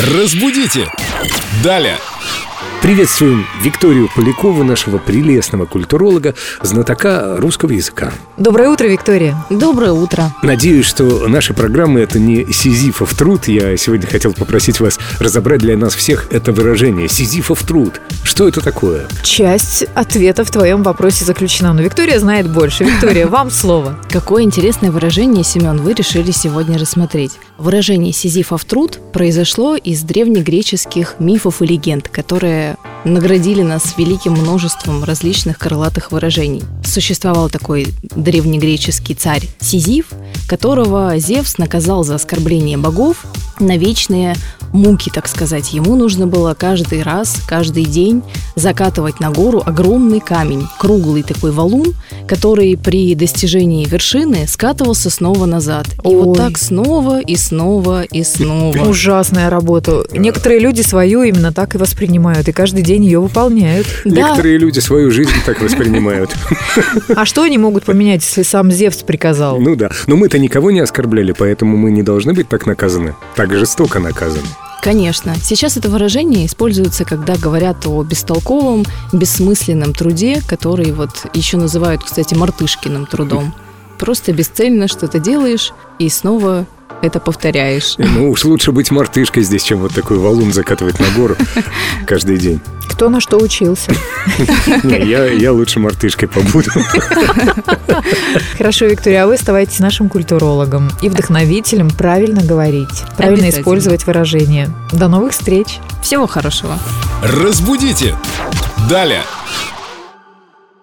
Разбудите! Далее! Приветствуем Викторию Полякову, нашего прелестного культуролога, знатока русского языка. Доброе утро, Виктория. Доброе утро. Надеюсь, что наши программы — это не сизифов труд. Я сегодня хотел попросить вас разобрать для нас всех это выражение «сизифов труд». Что это такое? Часть ответа в твоем вопросе заключена, но Виктория знает больше. Виктория, вам слово. Какое интересное выражение, Семен, вы решили сегодня рассмотреть. Выражение «сизифов труд» произошло из древнегреческих мифов и легенд, которые наградили нас великим множеством различных крылатых выражений. Существовал такой древнегреческий царь Сизиф, которого Зевс наказал за оскорбление богов на вечные муки, так сказать. Ему нужно было каждый раз, каждый день закатывать на гору огромный камень, круглый такой валун, который при достижении вершины скатывался снова назад. И Ой. вот так снова и снова и снова. Ужасная работа. Некоторые люди свою именно так и воспринимают, и каждый день ее выполняют. Да, Некоторые люди свою жизнь так воспринимают. А что они могут поменять, если сам Зевс приказал? Ну да. Но мы-то никого не оскорбляли, поэтому мы не должны быть так наказаны. Так жестоко наказаны. Конечно. Сейчас это выражение используется, когда говорят о бестолковом, бессмысленном труде, который вот еще называют, кстати, мартышкиным трудом. Просто бесцельно что-то делаешь и снова это повторяешь. Ну уж лучше быть мартышкой здесь, чем вот такой валун закатывать на гору каждый день. Кто на что учился? Я, лучше мартышкой побуду. Хорошо, Виктория, а вы оставайтесь нашим культурологом и вдохновителем правильно говорить, правильно использовать выражения. До новых встреч! Всего хорошего. Разбудите! Далее!